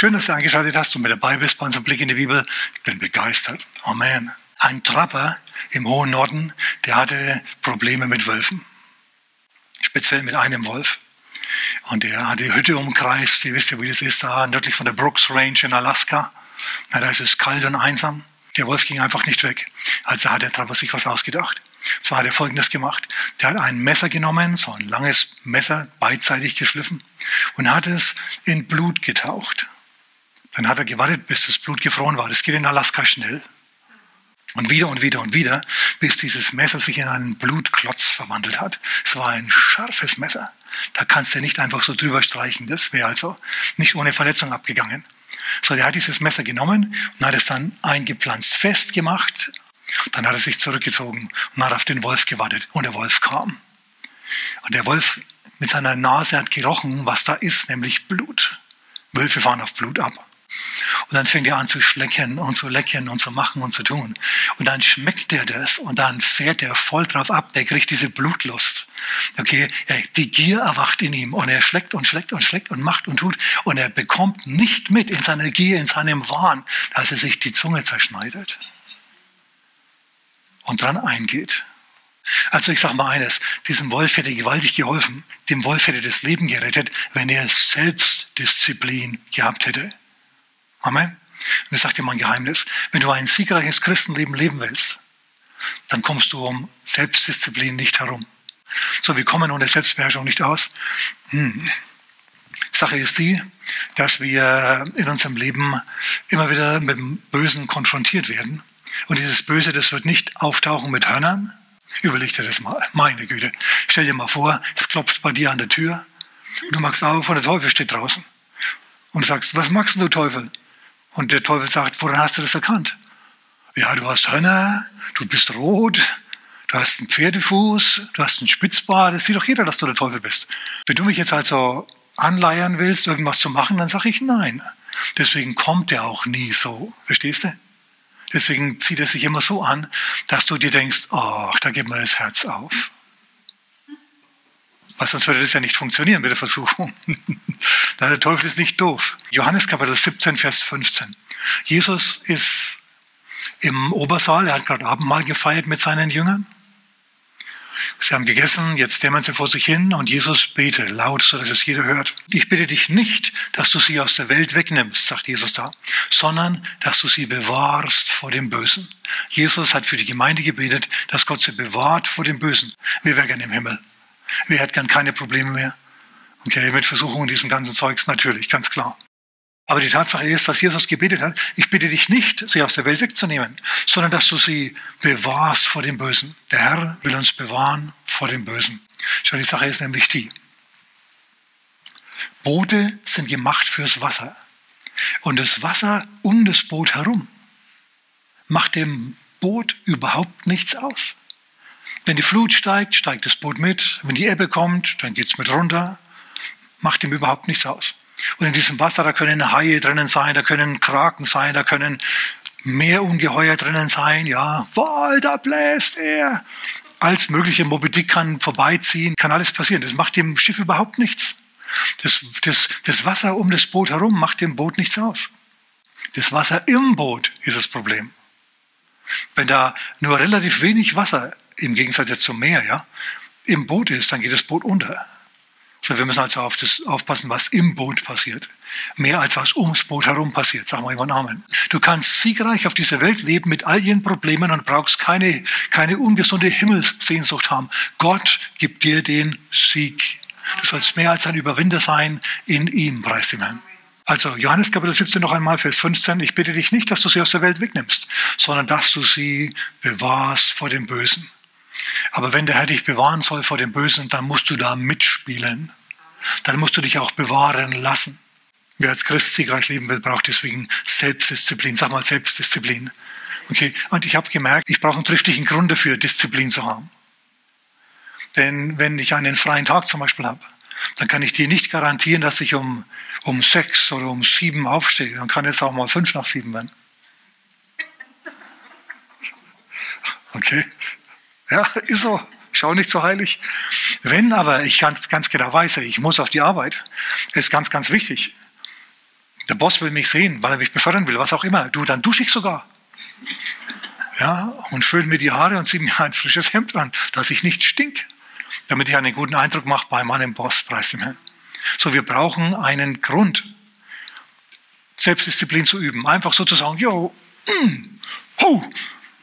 Schön, dass du eingeschaltet hast und mit dabei bist bei unserem Blick in die Bibel. Ich bin begeistert. Amen. Ein Trapper im hohen Norden, der hatte Probleme mit Wölfen. Speziell mit einem Wolf. Und der hat die Hütte umkreist. Ihr wisst ja, wie das ist, da nördlich von der Brooks Range in Alaska. Na, da ist es kalt und einsam. Der Wolf ging einfach nicht weg. Also hat der Trapper sich was ausgedacht. Zwar hat er Folgendes gemacht. Der hat ein Messer genommen, so ein langes Messer, beidseitig geschliffen und hat es in Blut getaucht. Dann hat er gewartet, bis das Blut gefroren war. Das geht in Alaska schnell. Und wieder und wieder und wieder, bis dieses Messer sich in einen Blutklotz verwandelt hat. Es war ein scharfes Messer. Da kannst du nicht einfach so drüber streichen. Das wäre also nicht ohne Verletzung abgegangen. So, der hat dieses Messer genommen und hat es dann eingepflanzt festgemacht dann hat er sich zurückgezogen und hat auf den Wolf gewartet. Und der Wolf kam. Und der Wolf mit seiner Nase hat gerochen, was da ist, nämlich Blut. Wölfe fahren auf Blut ab. Und dann fängt er an zu schlecken und zu lecken und zu machen und zu tun. Und dann schmeckt er das und dann fährt er voll drauf ab. Der kriegt diese Blutlust. Okay, die Gier erwacht in ihm und er schleckt und schleckt und schleckt und macht und tut. Und er bekommt nicht mit in seiner Gier, in seinem Wahn, dass er sich die Zunge zerschneidet und dran eingeht. Also ich sage mal eines, diesem Wolf hätte gewaltig geholfen, dem Wolf hätte das Leben gerettet, wenn er Selbstdisziplin gehabt hätte. Amen. Und ich sage dir mal ein Geheimnis, wenn du ein siegreiches Christenleben leben willst, dann kommst du um Selbstdisziplin nicht herum. So, wir kommen ohne Selbstbeherrschung nicht aus. Hm. Sache ist die, dass wir in unserem Leben immer wieder mit dem Bösen konfrontiert werden. Und dieses Böse, das wird nicht auftauchen mit Hörnern. Überleg dir das mal. Meine Güte. Stell dir mal vor, es klopft bei dir an der Tür. Und du machst auf und der Teufel steht draußen. Und sagst, was magst du, Teufel? Und der Teufel sagt, woran hast du das erkannt? Ja, du hast Hörner, du bist rot, du hast einen Pferdefuß, du hast einen Spitzbart. Das sieht doch jeder, dass du der Teufel bist. Wenn du mich jetzt also anleiern willst, irgendwas zu machen, dann sage ich nein. Deswegen kommt er auch nie so. Verstehst du? Deswegen zieht er sich immer so an, dass du dir denkst, ach, da geht mir das Herz auf. Weil sonst würde das ja nicht funktionieren mit der Versuchung. der Teufel ist nicht doof. Johannes Kapitel 17, Vers 15. Jesus ist im Obersaal, er hat gerade Abendmahl gefeiert mit seinen Jüngern. Sie haben gegessen, jetzt dämmern sie vor sich hin und Jesus betet laut, so dass es jeder hört. Ich bitte dich nicht, dass du sie aus der Welt wegnimmst, sagt Jesus da, sondern dass du sie bewahrst vor dem Bösen. Jesus hat für die Gemeinde gebetet, dass Gott sie bewahrt vor dem Bösen. Wir gern im Himmel. Wir hätten gern keine Probleme mehr. Okay, mit Versuchungen diesem ganzen Zeugs natürlich, ganz klar. Aber die Tatsache ist, dass Jesus gebetet hat, ich bitte dich nicht, sie aus der Welt wegzunehmen, sondern dass du sie bewahrst vor dem Bösen. Der Herr will uns bewahren vor dem Bösen. Schau, die Sache ist nämlich die. Boote sind gemacht fürs Wasser. Und das Wasser um das Boot herum macht dem Boot überhaupt nichts aus. Wenn die Flut steigt, steigt das Boot mit. Wenn die Ebbe kommt, dann geht's mit runter. Macht ihm überhaupt nichts aus. Und in diesem Wasser, da können Haie drinnen sein, da können Kraken sein, da können Meerungeheuer drinnen sein, ja. Wal, da bläst er. Als mögliche Moby Dick kann vorbeiziehen, kann alles passieren. Das macht dem Schiff überhaupt nichts. Das, das, das Wasser um das Boot herum macht dem Boot nichts aus. Das Wasser im Boot ist das Problem. Wenn da nur relativ wenig Wasser, im Gegensatz jetzt zum Meer, ja, im Boot ist, dann geht das Boot unter. So, wir müssen also auf das aufpassen, was im Boot passiert. Mehr als was ums Boot herum passiert. Sagen wir immer Amen. Du kannst siegreich auf dieser Welt leben mit all ihren Problemen und brauchst keine, keine ungesunde Himmelssehnsucht haben. Gott gibt dir den Sieg. Du sollst mehr als ein Überwinder sein in ihm, preis dem Herrn. Also Johannes Kapitel 17 noch einmal, Vers 15. Ich bitte dich nicht, dass du sie aus der Welt wegnimmst, sondern dass du sie bewahrst vor dem Bösen. Aber wenn der Herr dich bewahren soll vor dem Bösen, dann musst du da mitspielen. Dann musst du dich auch bewahren lassen. Wer als Christ siegreich leben will, braucht deswegen Selbstdisziplin. Sag mal Selbstdisziplin. Okay. Und ich habe gemerkt, ich brauche einen triftigen Grund dafür, Disziplin zu haben. Denn wenn ich einen freien Tag zum Beispiel habe, dann kann ich dir nicht garantieren, dass ich um, um sechs oder um sieben aufstehe. Dann kann es auch mal fünf nach sieben werden. Okay, ja, ist so. Schau nicht so heilig. Wenn aber ich ganz, ganz genau weiß, ich muss auf die Arbeit, ist ganz, ganz wichtig, Der Boss will mich sehen, weil er mich befördern will, was auch immer. Du, dann dusche ich sogar. Ja, und föhne mir die Haare und ziehe mir ein frisches Hemd an, dass ich nicht stink, damit ich einen guten Eindruck mache bei meinem Boss, preis dem Herrn. So, wir brauchen einen Grund, Selbstdisziplin zu üben. Einfach so zu sagen, yo, mm, hu,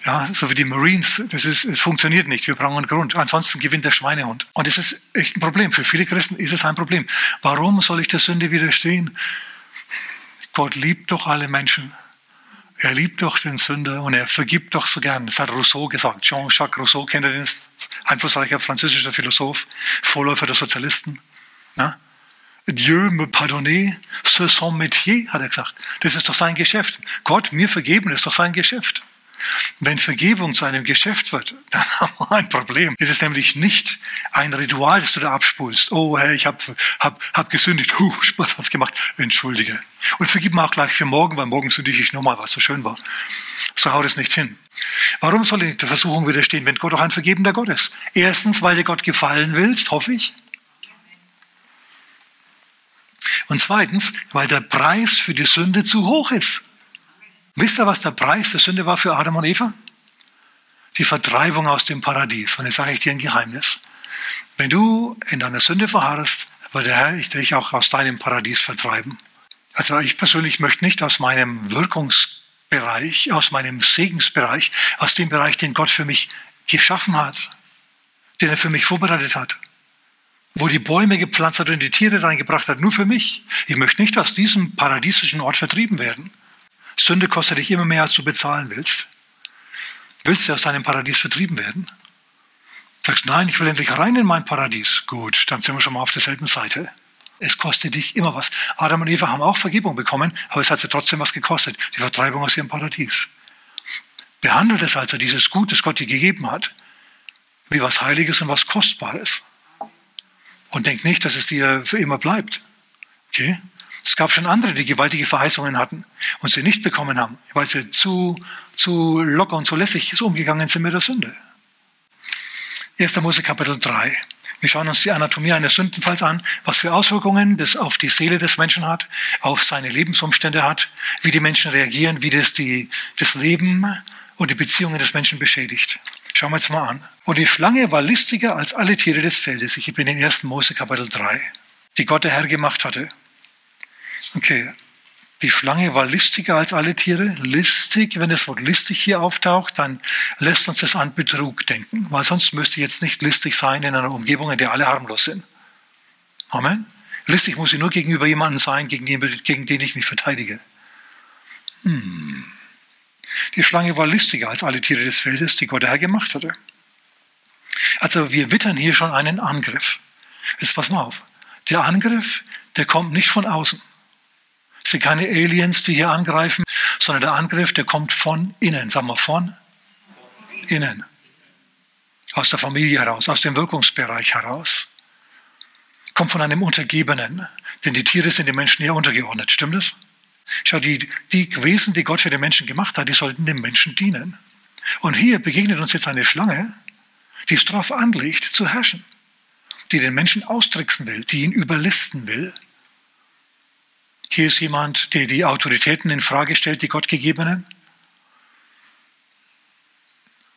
ja, so wie die Marines, das ist, es funktioniert nicht. Wir brauchen einen Grund. Ansonsten gewinnt der Schweinehund. Und das ist echt ein Problem. Für viele Christen ist es ein Problem. Warum soll ich der Sünde widerstehen? Gott liebt doch alle Menschen. Er liebt doch den Sünder und er vergibt doch so gern. Das hat Rousseau gesagt. Jean-Jacques Rousseau, kennt ihr den? Einflussreicher französischer Philosoph, Vorläufer der Sozialisten. Ja? Dieu me pardonne, c'est son métier, hat er gesagt. Das ist doch sein Geschäft. Gott mir vergeben, das ist doch sein Geschäft. Wenn Vergebung zu einem Geschäft wird, dann haben wir ein Problem. Es ist nämlich nicht ein Ritual, das du da abspulst. Oh, Herr, ich habe hab, hab gesündigt. Huh, Spaß hat's gemacht. Entschuldige. Und vergib mir auch gleich für morgen, weil morgen sündige ich nochmal, was so schön war. So haut es nicht hin. Warum soll ich der Versuchung widerstehen, wenn Gott auch ein vergebender Gott ist? Erstens, weil du Gott gefallen willst, hoffe ich. Und zweitens, weil der Preis für die Sünde zu hoch ist. Wisst ihr, was der Preis der Sünde war für Adam und Eva? Die Vertreibung aus dem Paradies. Und jetzt sage ich dir ein Geheimnis. Wenn du in deiner Sünde verharrst, wird der Herr dich auch aus deinem Paradies vertreiben. Also ich persönlich möchte nicht aus meinem Wirkungsbereich, aus meinem Segensbereich, aus dem Bereich, den Gott für mich geschaffen hat, den er für mich vorbereitet hat, wo die Bäume gepflanzt hat und die Tiere reingebracht hat, nur für mich. Ich möchte nicht aus diesem paradiesischen Ort vertrieben werden. Sünde kostet dich immer mehr, als du bezahlen willst. Willst du aus deinem Paradies vertrieben werden? Sagst, nein, ich will endlich rein in mein Paradies. Gut, dann sind wir schon mal auf derselben Seite. Es kostet dich immer was. Adam und Eva haben auch Vergebung bekommen, aber es hat sie trotzdem was gekostet. Die Vertreibung aus ihrem Paradies. Behandelt es also, dieses Gut, das Gott dir gegeben hat, wie was Heiliges und was Kostbares. Und denk nicht, dass es dir für immer bleibt. Okay? Es gab schon andere, die gewaltige Verheißungen hatten und sie nicht bekommen haben, weil sie zu, zu locker und zu lässig so umgegangen sind mit der Sünde. 1. Mose Kapitel 3. Wir schauen uns die Anatomie eines Sündenfalls an, was für Auswirkungen das auf die Seele des Menschen hat, auf seine Lebensumstände hat, wie die Menschen reagieren, wie das die, das Leben und die Beziehungen des Menschen beschädigt. Schauen wir uns mal an. Und die Schlange war listiger als alle Tiere des Feldes. Ich bin in 1. Mose Kapitel 3, die Gott der Herr gemacht hatte. Okay, die Schlange war listiger als alle Tiere. Listig, wenn das Wort listig hier auftaucht, dann lässt uns das an Betrug denken, weil sonst müsste jetzt nicht listig sein in einer Umgebung, in der alle harmlos sind. Amen. Listig muss ich nur gegenüber jemandem sein, gegen den, gegen den ich mich verteidige. Hm. Die Schlange war listiger als alle Tiere des Feldes, die Gott der Herr gemacht hatte. Also wir wittern hier schon einen Angriff. Jetzt pass mal auf. Der Angriff, der kommt nicht von außen. Es sind keine Aliens, die hier angreifen, sondern der Angriff, der kommt von innen. Sagen wir von innen. Aus der Familie heraus, aus dem Wirkungsbereich heraus. Kommt von einem Untergebenen. Denn die Tiere sind den Menschen eher untergeordnet. Stimmt das? Schau, die, die Wesen, die Gott für den Menschen gemacht hat, die sollten dem Menschen dienen. Und hier begegnet uns jetzt eine Schlange, die es darauf anlegt, zu herrschen. Die den Menschen austricksen will, die ihn überlisten will, hier ist jemand, der die Autoritäten in Frage stellt, die Gott gegebenen.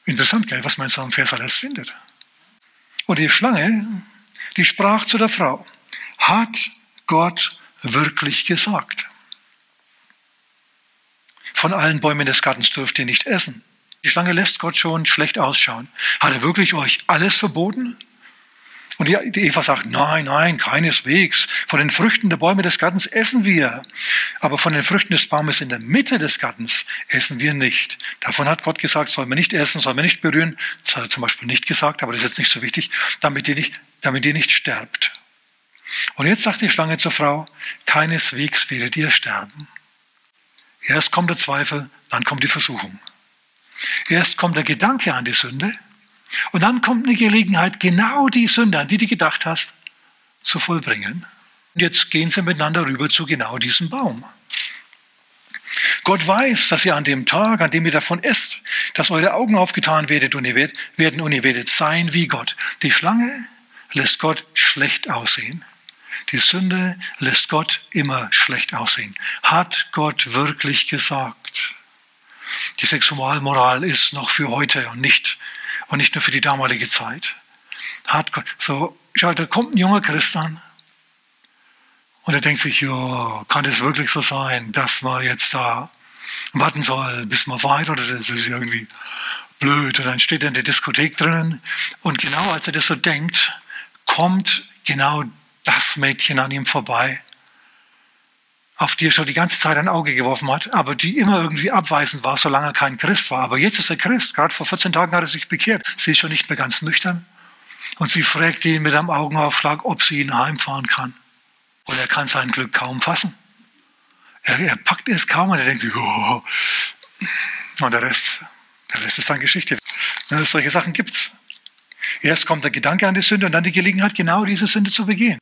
Interessant, gell, was man in so einem Vers alles findet. Und die Schlange, die sprach zu der Frau, hat Gott wirklich gesagt? Von allen Bäumen des Gartens dürft ihr nicht essen. Die Schlange lässt Gott schon schlecht ausschauen. Hat er wirklich euch alles verboten? Und die Eva sagt, nein, nein, keineswegs. Von den Früchten der Bäume des Gartens essen wir. Aber von den Früchten des Baumes in der Mitte des Gartens essen wir nicht. Davon hat Gott gesagt, soll man nicht essen, soll man nicht berühren. Das hat er zum Beispiel nicht gesagt, aber das ist jetzt nicht so wichtig, damit ihr nicht, damit ihr nicht sterbt. Und jetzt sagt die Schlange zur Frau, keineswegs werdet ihr sterben. Erst kommt der Zweifel, dann kommt die Versuchung. Erst kommt der Gedanke an die Sünde, und dann kommt eine Gelegenheit, genau die Sünde, an die du gedacht hast, zu vollbringen. Und jetzt gehen sie miteinander rüber zu genau diesem Baum. Gott weiß, dass ihr an dem Tag, an dem ihr davon esst, dass eure Augen aufgetan werdet und ihr werdet, werden und ihr werdet sein wie Gott. Die Schlange lässt Gott schlecht aussehen. Die Sünde lässt Gott immer schlecht aussehen. Hat Gott wirklich gesagt? Die Sexualmoral ist noch für heute und nicht, und nicht nur für die damalige Zeit. Gott, so, schau, da kommt ein junger Christ an und er denkt sich, ja, kann das wirklich so sein, dass man jetzt da warten soll, bis man verheiratet ist? Das ist irgendwie blöd. Und dann steht er in der Diskothek drinnen und genau als er das so denkt, kommt genau das Mädchen an ihm vorbei, auf die er schon die ganze Zeit ein Auge geworfen hat, aber die immer irgendwie abweisend war, solange er kein Christ war. Aber jetzt ist er Christ. Gerade vor 14 Tagen hat er sich bekehrt. Sie ist schon nicht mehr ganz nüchtern. Und sie fragt ihn mit einem Augenaufschlag, ob sie ihn heimfahren kann. Und er kann sein Glück kaum fassen. Er, er packt es kaum und er denkt sich, oh. und der Rest, der Rest ist dann Geschichte. Solche Sachen gibt's. Erst kommt der Gedanke an die Sünde und dann die Gelegenheit, genau diese Sünde zu begehen.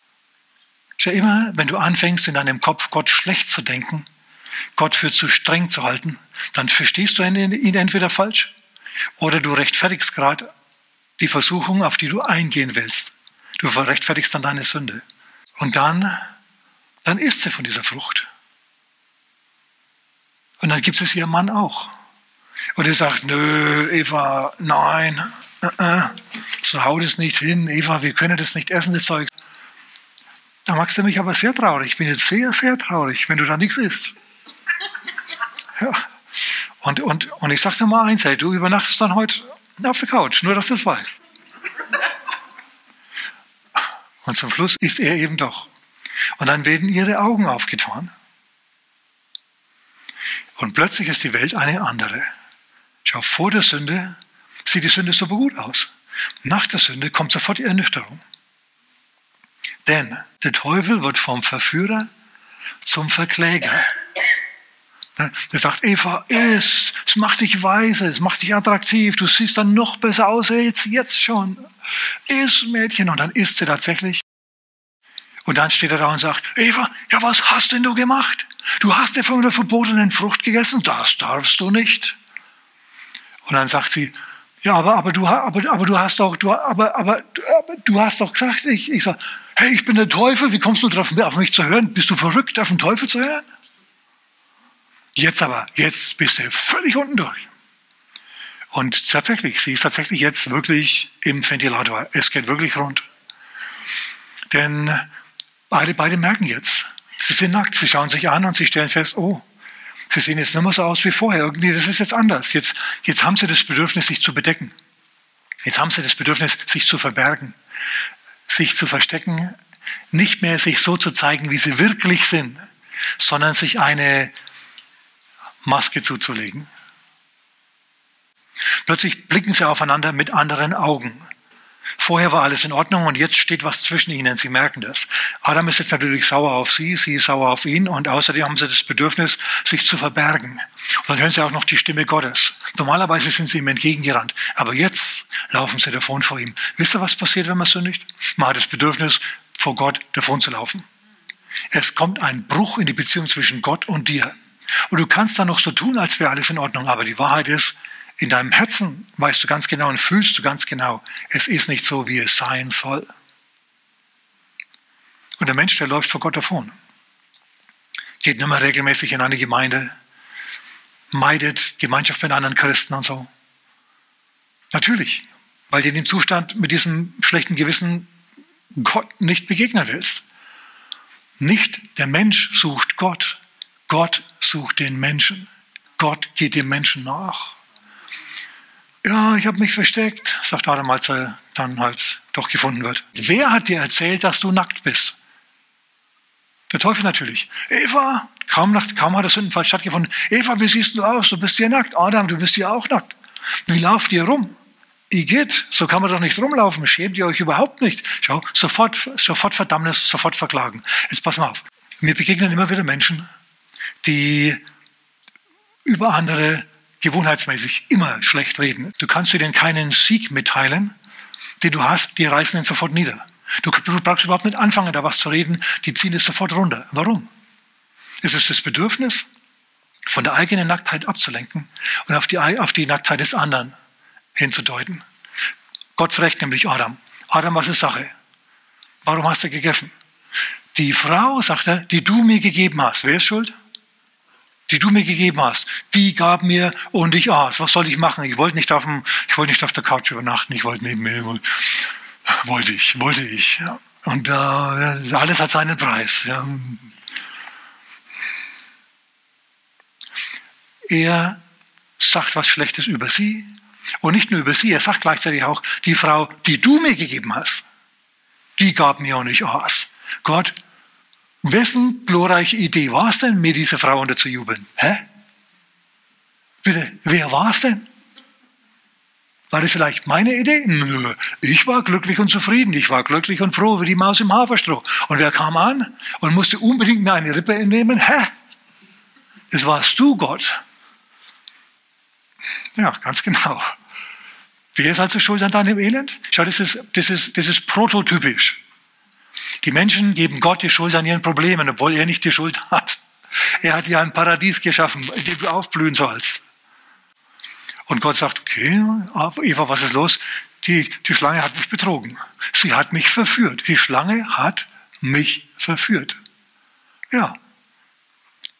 Schau immer, wenn du anfängst, in deinem Kopf Gott schlecht zu denken, Gott für zu streng zu halten, dann verstehst du ihn entweder falsch oder du rechtfertigst gerade die Versuchung, auf die du eingehen willst. Du rechtfertigst dann deine Sünde. Und dann, dann isst sie von dieser Frucht. Und dann gibt es ihr Mann auch. Und er sagt, nö, Eva, nein, äh, äh, so haut es nicht hin, Eva, wir können das nicht essen, das Zeug. Da machst du mich aber sehr traurig. Ich bin jetzt sehr, sehr traurig, wenn du da nichts isst. Ja. Und, und, und ich sagte mal eins, hey, du übernachtest dann heute auf der Couch, nur dass du es weißt. Und zum Schluss ist er eben doch. Und dann werden ihre Augen aufgetan. Und plötzlich ist die Welt eine andere. Schau, vor der Sünde sieht die Sünde super gut aus. Nach der Sünde kommt sofort die Ernüchterung. Denn der Teufel wird vom Verführer zum Verkläger. Der sagt, Eva, iss, es macht dich weise, es macht dich attraktiv, du siehst dann noch besser aus als jetzt schon. Iss, Mädchen. Und dann isst sie tatsächlich. Und dann steht er da und sagt, Eva, ja, was hast denn du gemacht? Du hast ja von der verbotenen Frucht gegessen, das darfst du nicht. Und dann sagt sie, ja, aber, aber, du, aber, aber du hast doch, du, aber, aber, aber du hast doch gesagt, ich, ich sag, hey, ich bin der Teufel, wie kommst du drauf, auf mich zu hören? Bist du verrückt, auf den Teufel zu hören? Jetzt aber, jetzt bist du völlig unten durch. Und tatsächlich, sie ist tatsächlich jetzt wirklich im Ventilator. Es geht wirklich rund. Denn beide, beide merken jetzt, sie sind nackt, sie schauen sich an und sie stellen fest, oh, sie sehen jetzt nicht mehr so aus wie vorher. Irgendwie, das ist jetzt anders. Jetzt, jetzt haben sie das Bedürfnis, sich zu bedecken. Jetzt haben sie das Bedürfnis, sich zu verbergen, sich zu verstecken, nicht mehr sich so zu zeigen, wie sie wirklich sind, sondern sich eine Maske zuzulegen. Plötzlich blicken sie aufeinander mit anderen Augen. Vorher war alles in Ordnung und jetzt steht was zwischen ihnen. Sie merken das. Adam ist jetzt natürlich sauer auf sie, sie ist sauer auf ihn und außerdem haben sie das Bedürfnis, sich zu verbergen. Und dann hören sie auch noch die Stimme Gottes. Normalerweise sind sie ihm entgegengerannt, aber jetzt laufen sie davon vor ihm. Wisst ihr, was passiert, wenn man sündigt? Man hat das Bedürfnis, vor Gott davon zu laufen. Es kommt ein Bruch in die Beziehung zwischen Gott und dir. Und du kannst dann noch so tun, als wäre alles in Ordnung, aber die Wahrheit ist, in deinem Herzen weißt du ganz genau und fühlst du ganz genau, es ist nicht so, wie es sein soll. Und der Mensch, der läuft vor Gott davon. Geht nicht mehr regelmäßig in eine Gemeinde, meidet Gemeinschaft mit anderen Christen und so. Natürlich, weil du in dem Zustand mit diesem schlechten Gewissen Gott nicht begegnen willst. Nicht der Mensch sucht Gott, Gott sucht den Menschen. Gott geht dem Menschen nach ja, ich habe mich versteckt, sagt Adam, als er dann halt doch gefunden wird. Wer hat dir erzählt, dass du nackt bist? Der Teufel natürlich. Eva, kaum, nach, kaum hat der Sündenfall stattgefunden. Eva, wie siehst du aus? Du bist hier nackt. Adam, du bist hier auch nackt. Wie lauft ihr rum? Igitt, so kann man doch nicht rumlaufen. Schämt ihr euch überhaupt nicht? Schau, sofort, sofort Verdammnis, sofort verklagen. Jetzt pass mal auf. Mir begegnen immer wieder Menschen, die über andere gewohnheitsmäßig immer schlecht reden. Du kannst ihnen keinen Sieg mitteilen, den du hast, die reißen ihn sofort nieder. Du, brauchst überhaupt nicht anfangen, da was zu reden, die ziehen es sofort runter. Warum? Es ist das Bedürfnis, von der eigenen Nacktheit abzulenken und auf die, auf die Nacktheit des anderen hinzudeuten. Gott fragt nämlich Adam, Adam, was ist Sache? Warum hast du gegessen? die Frau, sagt er, die du mir gegeben hast, wer ist schuld? Die du mir gegeben hast, die gab mir und ich aß. Was soll ich machen? Ich wollte nicht auf dem, ich wollte nicht auf der Couch übernachten. Ich wollte neben mir, wollte ich, wollte ich. Und äh, alles hat seinen Preis. Ja. Er sagt was Schlechtes über sie. Und nicht nur über sie, er sagt gleichzeitig auch, die Frau, die du mir gegeben hast, die gab mir und ich aß. Gott, wessen glorreiche Idee war es denn, mir diese Frau unterzujubeln? Hä? Bitte, wer war es denn? War das vielleicht meine Idee? Nö, ich war glücklich und zufrieden. Ich war glücklich und froh wie die Maus im Haferstroh. Und wer kam an und musste unbedingt mir eine Rippe entnehmen? Hä? Das warst du, Gott. Ja, ganz genau. Wer ist also schuld an deinem Elend? Schau, das ist, das ist, das ist prototypisch. Die Menschen geben Gott die Schuld an ihren Problemen, obwohl er nicht die Schuld hat. Er hat dir ein Paradies geschaffen, in dem du aufblühen sollst. Und Gott sagt, okay, Eva, was ist los? Die, die Schlange hat mich betrogen. Sie hat mich verführt. Die Schlange hat mich verführt. Ja.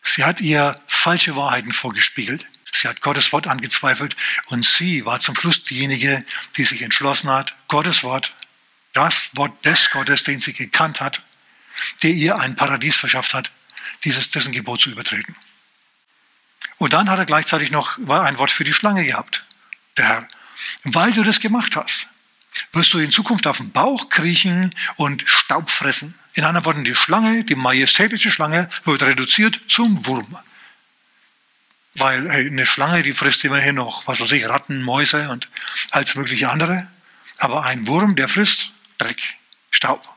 Sie hat ihr falsche Wahrheiten vorgespiegelt. Sie hat Gottes Wort angezweifelt und sie war zum Schluss diejenige, die sich entschlossen hat, Gottes Wort, das Wort des Gottes, den sie gekannt hat, der ihr ein Paradies verschafft hat, dieses, dessen Gebot zu übertreten. Und dann hat er gleichzeitig noch ein Wort für die Schlange gehabt, der Herr. Weil du das gemacht hast, wirst du in Zukunft auf dem Bauch kriechen und Staub fressen. In anderen Worten, die Schlange, die majestätische Schlange, wird reduziert zum Wurm. Weil hey, eine Schlange, die frisst immerhin noch, was weiß ich, Ratten, Mäuse und alles mögliche andere. Aber ein Wurm, der frisst Dreck, Staub.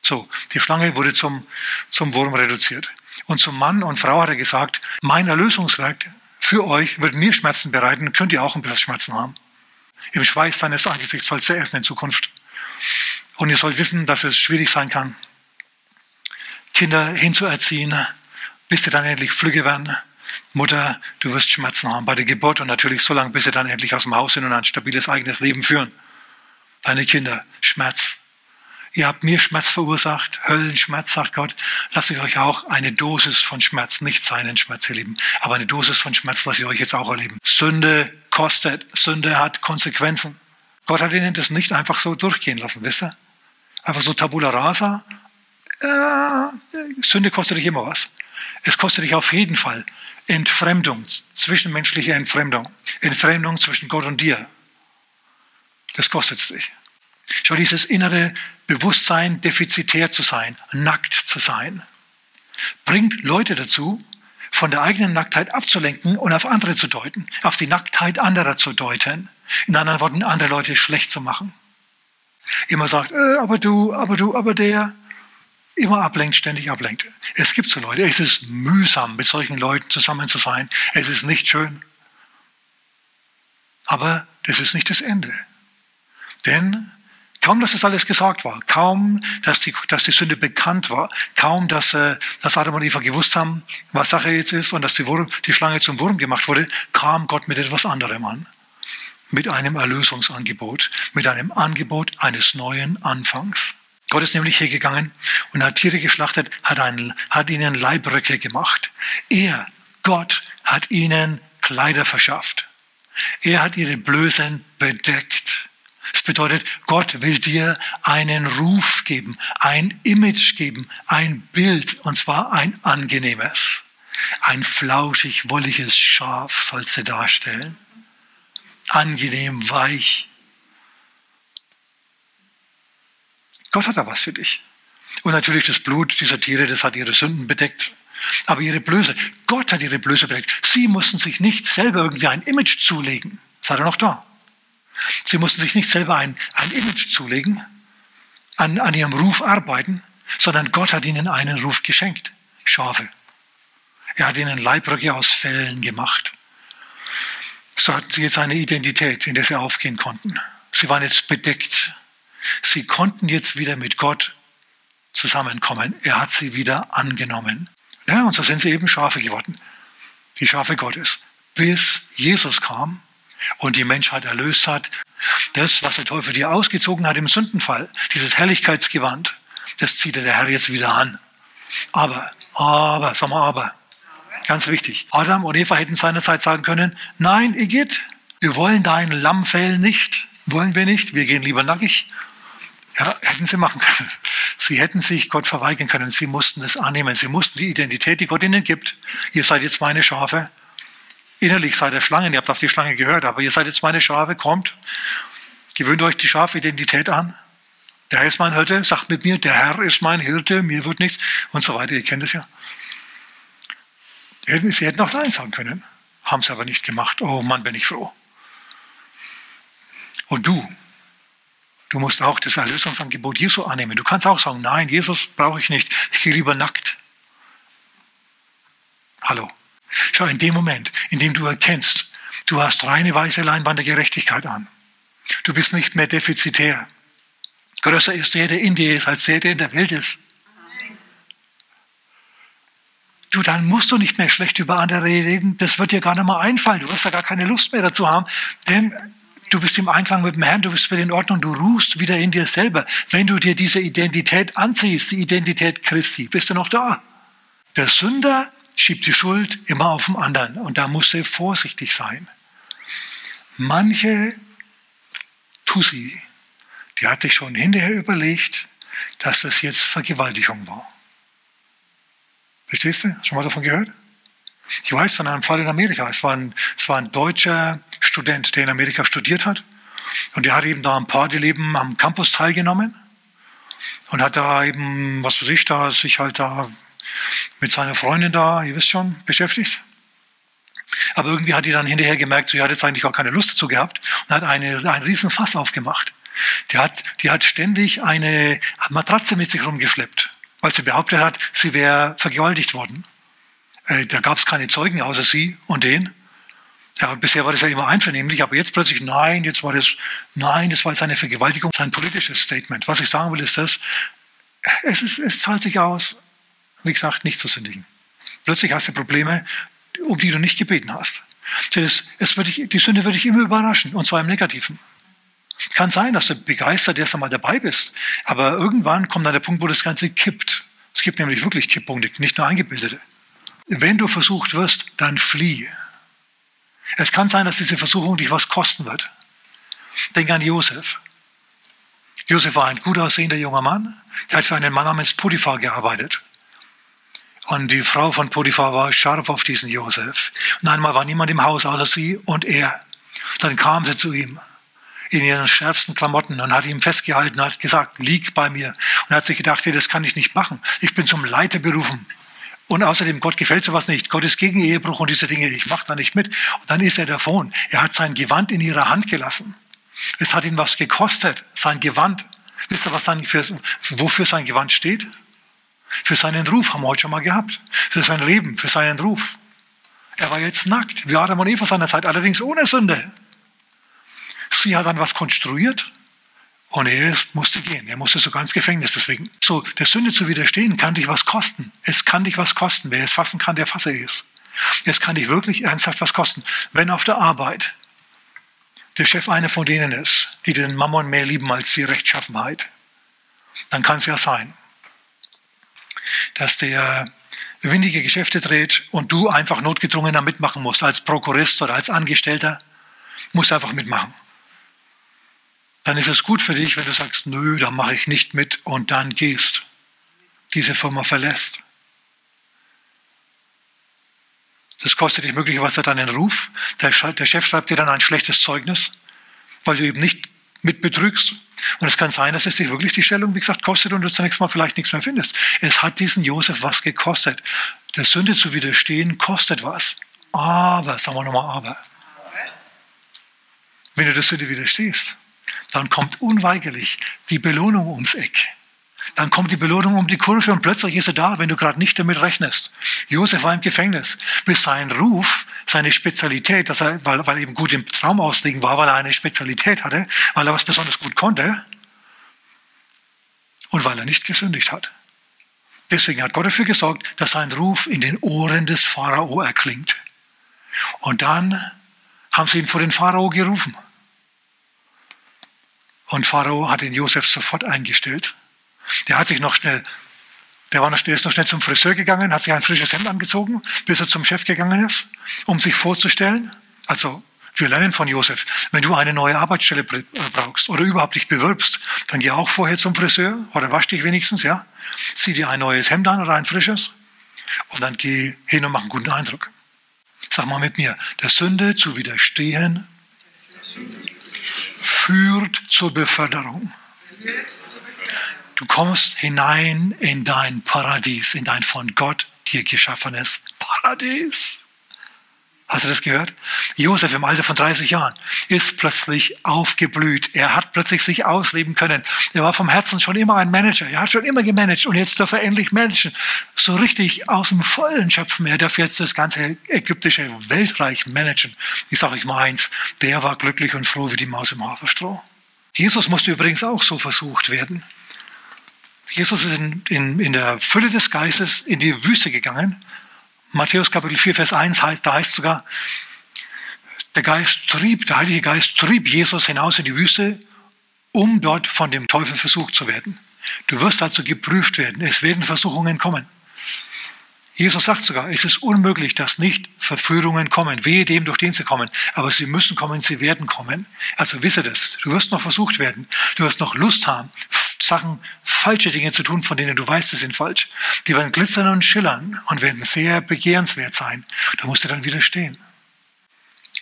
So, die Schlange wurde zum, zum Wurm reduziert. Und zum Mann und Frau hat er gesagt, mein Erlösungswerk für euch wird mir Schmerzen bereiten, könnt ihr auch ein bisschen Schmerzen haben. Im Schweiß deines Angesichts sollst du essen in Zukunft. Und ihr sollt wissen, dass es schwierig sein kann, Kinder hinzuerziehen, bis sie dann endlich flügge werden. Mutter, du wirst Schmerzen haben bei der Geburt und natürlich so lange, bis sie dann endlich aus dem Haus sind und ein stabiles eigenes Leben führen. Deine Kinder, Schmerz. Ihr habt mir Schmerz verursacht, Höllenschmerz, sagt Gott. Lasst ich euch auch eine Dosis von Schmerz, nicht seinen Schmerz erleben, aber eine Dosis von Schmerz lasse ich euch jetzt auch erleben. Sünde kostet, Sünde hat Konsequenzen. Gott hat ihnen das nicht einfach so durchgehen lassen, wisst ihr? Einfach so tabula rasa. Äh, Sünde kostet dich immer was. Es kostet dich auf jeden Fall Entfremdung, zwischenmenschliche Entfremdung. Entfremdung zwischen Gott und dir. Das kostet es dich. Schau, dieses innere Bewusstsein, defizitär zu sein, nackt zu sein, bringt Leute dazu, von der eigenen Nacktheit abzulenken und auf andere zu deuten, auf die Nacktheit anderer zu deuten. In anderen Worten, andere Leute schlecht zu machen. Immer sagt, äh, aber du, aber du, aber der. Immer ablenkt, ständig ablenkt. Es gibt so Leute, es ist mühsam, mit solchen Leuten zusammen zu sein. Es ist nicht schön. Aber das ist nicht das Ende. Denn Kaum, dass das alles gesagt war, kaum, dass die, dass die Sünde bekannt war, kaum, dass, äh, dass Adam und Eva gewusst haben, was Sache jetzt ist und dass die, Wurm, die Schlange zum Wurm gemacht wurde, kam Gott mit etwas anderem an. Mit einem Erlösungsangebot, mit einem Angebot eines neuen Anfangs. Gott ist nämlich hier gegangen und hat Tiere geschlachtet, hat, einen, hat ihnen Leibröcke gemacht. Er, Gott, hat ihnen Kleider verschafft. Er hat ihre Blößen bedeckt. Das bedeutet, Gott will dir einen Ruf geben, ein Image geben, ein Bild, und zwar ein angenehmes. Ein flauschig, wolliges Schaf sollst du darstellen. Angenehm, weich. Gott hat da was für dich. Und natürlich das Blut dieser Tiere, das hat ihre Sünden bedeckt. Aber ihre Blöße, Gott hat ihre Blöße bedeckt. Sie mussten sich nicht selber irgendwie ein Image zulegen. Seid ihr noch da? Sie mussten sich nicht selber ein, ein Image zulegen, an, an ihrem Ruf arbeiten, sondern Gott hat ihnen einen Ruf geschenkt. Schafe. Er hat ihnen Leibröcke aus Fellen gemacht. So hatten sie jetzt eine Identität, in der sie aufgehen konnten. Sie waren jetzt bedeckt. Sie konnten jetzt wieder mit Gott zusammenkommen. Er hat sie wieder angenommen. Ja, und so sind sie eben Schafe geworden. Die Schafe Gottes. Bis Jesus kam und die Menschheit erlöst hat. Das, was der Teufel dir ausgezogen hat im Sündenfall, dieses Herrlichkeitsgewand, Das zieht der Herr jetzt wieder an. Aber, aber, sag mal aber. Ganz wichtig. Adam und Eva hätten seinerzeit sagen können, nein, ihr geht. Wir wollen dein Lammfell nicht. Wollen wir nicht. Wir gehen lieber nackig. Ja, hätten sie machen können. Sie hätten sich Gott verweigern können. Sie mussten es annehmen. Sie mussten die Identität, die Gott ihnen gibt. Ihr seid jetzt meine Schafe. Innerlich seid ihr Schlangen. Ihr habt auf die Schlange gehört. Aber ihr seid jetzt meine Schafe. Kommt. Gewöhnt euch die Schafidentität an. Der Herr ist mein Hirte. Sagt mit mir, der Herr ist mein Hirte. Mir wird nichts. Und so weiter. Ihr kennt es ja. Sie hätten auch Nein sagen können. Haben sie aber nicht gemacht. Oh Mann, bin ich froh. Und du, Du musst auch das Erlösungsangebot Jesu annehmen. Du kannst auch sagen, nein, Jesus brauche ich nicht. Ich gehe lieber nackt. Hallo. Schau, in dem Moment, in dem du erkennst, du hast reine weiße Leinwand der Gerechtigkeit an. Du bist nicht mehr defizitär. Größer ist der, der in dir ist, als der, der in der Welt ist. Du, dann musst du nicht mehr schlecht über andere reden. Das wird dir gar nicht mal einfallen. Du wirst ja gar keine Lust mehr dazu haben. Denn du bist im Einklang mit dem Herrn, du bist wieder in Ordnung, du ruhst wieder in dir selber. Wenn du dir diese Identität anziehst, die Identität Christi, bist du noch da. Der Sünder schiebt die Schuld immer auf den anderen und da musst du vorsichtig sein. Manche Tussi, die hat sich schon hinterher überlegt, dass das jetzt Vergewaltigung war. Verstehst du? Schon mal davon gehört? Ich weiß von einem Fall in Amerika. Es war ein, es war ein deutscher Student, der in Amerika studiert hat. Und der hat eben da am Partyleben am Campus teilgenommen. Und hat da eben, was weiß ich, da sich halt da mit seiner Freundin da, ihr wisst schon, beschäftigt. Aber irgendwie hat die dann hinterher gemerkt, sie hat jetzt eigentlich auch keine Lust dazu gehabt und hat eine, einen riesen Fass aufgemacht. Die hat, die hat ständig eine Matratze mit sich rumgeschleppt, weil sie behauptet hat, sie wäre vergewaltigt worden. Äh, da gab es keine Zeugen außer sie und den. Ja, bisher war das ja immer einvernehmlich, aber jetzt plötzlich, nein, jetzt war das, nein, das war jetzt eine Vergewaltigung, sein politisches Statement. Was ich sagen will, ist das, es, ist, es zahlt sich aus, wie gesagt, nicht zu sündigen. Plötzlich hast du Probleme, um die du nicht gebeten hast. Das, es wird dich, die Sünde wird dich immer überraschen, und zwar im Negativen. Es kann sein, dass du begeistert erst einmal dabei bist, aber irgendwann kommt dann der Punkt, wo das Ganze kippt. Es gibt nämlich wirklich Kipppunkte, nicht nur eingebildete. Wenn du versucht wirst, dann flieh. Es kann sein, dass diese Versuchung dich was kosten wird. Denk an Josef. Josef war ein gut aussehender junger Mann. Der hat für einen Mann namens Potiphar gearbeitet. Und die Frau von Potiphar war scharf auf diesen Josef. Und einmal war niemand im Haus außer sie und er. Dann kam sie zu ihm in ihren schärfsten Klamotten und hat ihm festgehalten, hat gesagt, lieg bei mir. Und er hat sich gedacht, hey, das kann ich nicht machen. Ich bin zum Leiter berufen. Und außerdem, Gott gefällt sowas nicht. Gott ist gegen Ehebruch und diese Dinge. Ich mache da nicht mit. Und dann ist er davon. Er hat sein Gewand in ihrer Hand gelassen. Es hat ihn was gekostet, sein Gewand. Wisst ihr, was dann für, wofür sein Gewand steht? Für seinen Ruf haben wir heute schon mal gehabt. Für sein Leben, für seinen Ruf. Er war jetzt nackt, wie Adam und Eva seiner Zeit, allerdings ohne Sünde. Sie hat dann was konstruiert und er musste gehen. Er musste sogar ins Gefängnis deswegen. So, der Sünde zu widerstehen kann dich was kosten. Es kann dich was kosten. Wer es fassen kann, der fasse es. Es kann dich wirklich ernsthaft was kosten. Wenn auf der Arbeit der Chef einer von denen ist, die den Mammon mehr lieben als die Rechtschaffenheit, dann kann es ja sein, dass der windige Geschäfte dreht und du einfach notgedrungener mitmachen musst, als Prokurist oder als Angestellter, musst einfach mitmachen dann ist es gut für dich, wenn du sagst, nö, da mache ich nicht mit und dann gehst, diese Firma verlässt. Das kostet dich möglicherweise deinen Ruf. Der, Chef schreibt dir dann ein schlechtes Zeugnis, weil du eben nicht mit betrügst. Und es kann sein, dass es dich wirklich die Stellung, wie gesagt, kostet und du zunächst mal vielleicht nichts mehr findest. Es hat diesen Josef was gekostet. Der Sünde zu widerstehen kostet was. Aber, sagen wir nochmal aber. Wenn du der Sünde widerstehst, dann kommt unweigerlich die Belohnung ums Eck. Dann kommt die Belohnung um die Kurve und plötzlich ist er da, wenn du gerade nicht damit rechnest. Josef war im Gefängnis, bis sein Ruf, seine Spezialität, dass er, weil, weil er eben gut im Traum auslegen war, weil er eine Spezialität hatte, weil er was besonders gut konnte und weil er nicht gesündigt hat. Deswegen hat Gott dafür gesorgt, dass sein Ruf in den Ohren des Pharao erklingt. Und dann haben sie ihn vor den Pharao gerufen. Und Pharao hat den Josef sofort eingestellt Der hat sich noch schnell, der, war noch, der ist noch schnell zum Friseur gegangen, hat sich ein frisches Hemd angezogen, bis er zum Chef gegangen ist, um sich vorzustellen. Also wir lernen von Josef, wenn du eine neue Arbeitsstelle äh, brauchst oder überhaupt dich bewirbst, dann geh auch vorher zum Friseur oder wasch dich wenigstens, ja. Zieh dir ein neues Hemd an oder ein frisches und dann geh hin und mach einen guten Eindruck. Sag mal mit mir, der Sünde zu widerstehen führt zur Beförderung. Du kommst hinein in dein Paradies, in dein von Gott dir geschaffenes Paradies. Hast du das gehört? Josef im Alter von 30 Jahren ist plötzlich aufgeblüht. Er hat plötzlich sich ausleben können. Er war vom Herzen schon immer ein Manager. Er hat schon immer gemanagt und jetzt darf er endlich managen. So richtig aus dem Vollen schöpfen. Er darf jetzt das ganze ägyptische Weltreich managen. Ich sage euch mal eins, der war glücklich und froh wie die Maus im Haferstroh. Jesus musste übrigens auch so versucht werden. Jesus ist in, in, in der Fülle des Geistes in die Wüste gegangen Matthäus Kapitel 4, Vers 1 heißt, da heißt sogar, der Geist trieb, der Heilige Geist trieb Jesus hinaus in die Wüste, um dort von dem Teufel versucht zu werden. Du wirst also geprüft werden. Es werden Versuchungen kommen. Jesus sagt sogar, es ist unmöglich, dass nicht Verführungen kommen, wehe dem, durch den sie kommen. Aber sie müssen kommen, sie werden kommen. Also wisse das. Du wirst noch versucht werden. Du wirst noch Lust haben, Sachen, falsche Dinge zu tun, von denen du weißt, sie sind falsch. Die werden glitzern und schillern und werden sehr begehrenswert sein. Da musst du dann widerstehen.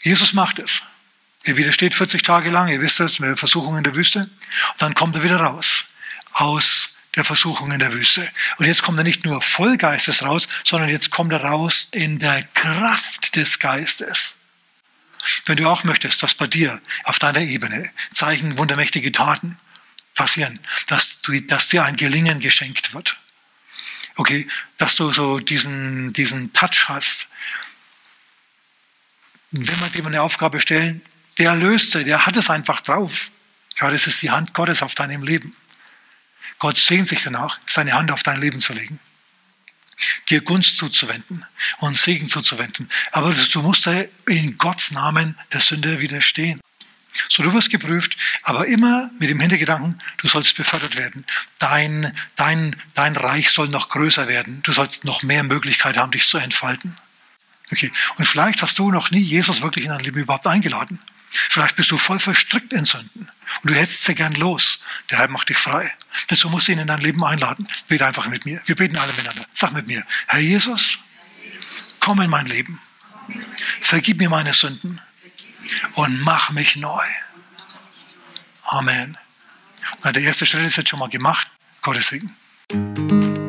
Jesus macht es. Er widersteht 40 Tage lang, ihr wisst das, mit der Versuchung in der Wüste. Und dann kommt er wieder raus. Aus der Versuchung in der Wüste. Und jetzt kommt er nicht nur voll Geistes raus, sondern jetzt kommt er raus in der Kraft des Geistes. Wenn du auch möchtest, dass bei dir auf deiner Ebene Zeichen, wundermächtige Taten, passieren, dass, du, dass dir ein Gelingen geschenkt wird. Okay, dass du so diesen, diesen Touch hast. Wenn wir dir eine Aufgabe stellen, der löst sie, der hat es einfach drauf. Ja, das ist die Hand Gottes auf deinem Leben. Gott sehnt sich danach, seine Hand auf dein Leben zu legen, dir Gunst zuzuwenden und Segen zuzuwenden. Aber du musst in Gottes Namen der Sünde widerstehen. So, du wirst geprüft, aber immer mit dem Hintergedanken, du sollst befördert werden. Dein, dein, dein Reich soll noch größer werden. Du sollst noch mehr Möglichkeit haben, dich zu entfalten. Okay. Und vielleicht hast du noch nie Jesus wirklich in dein Leben überhaupt eingeladen. Vielleicht bist du voll verstrickt in Sünden. Und du hättest sie gern los. Der Herr macht dich frei. Dazu musst du ihn in dein Leben einladen. Bete einfach mit mir. Wir beten alle miteinander. Sag mit mir, Herr Jesus, komm in mein Leben. Vergib mir meine Sünden und mach mich neu. Amen. Na, der erste Schritt ist jetzt schon mal gemacht. Gottes Segen.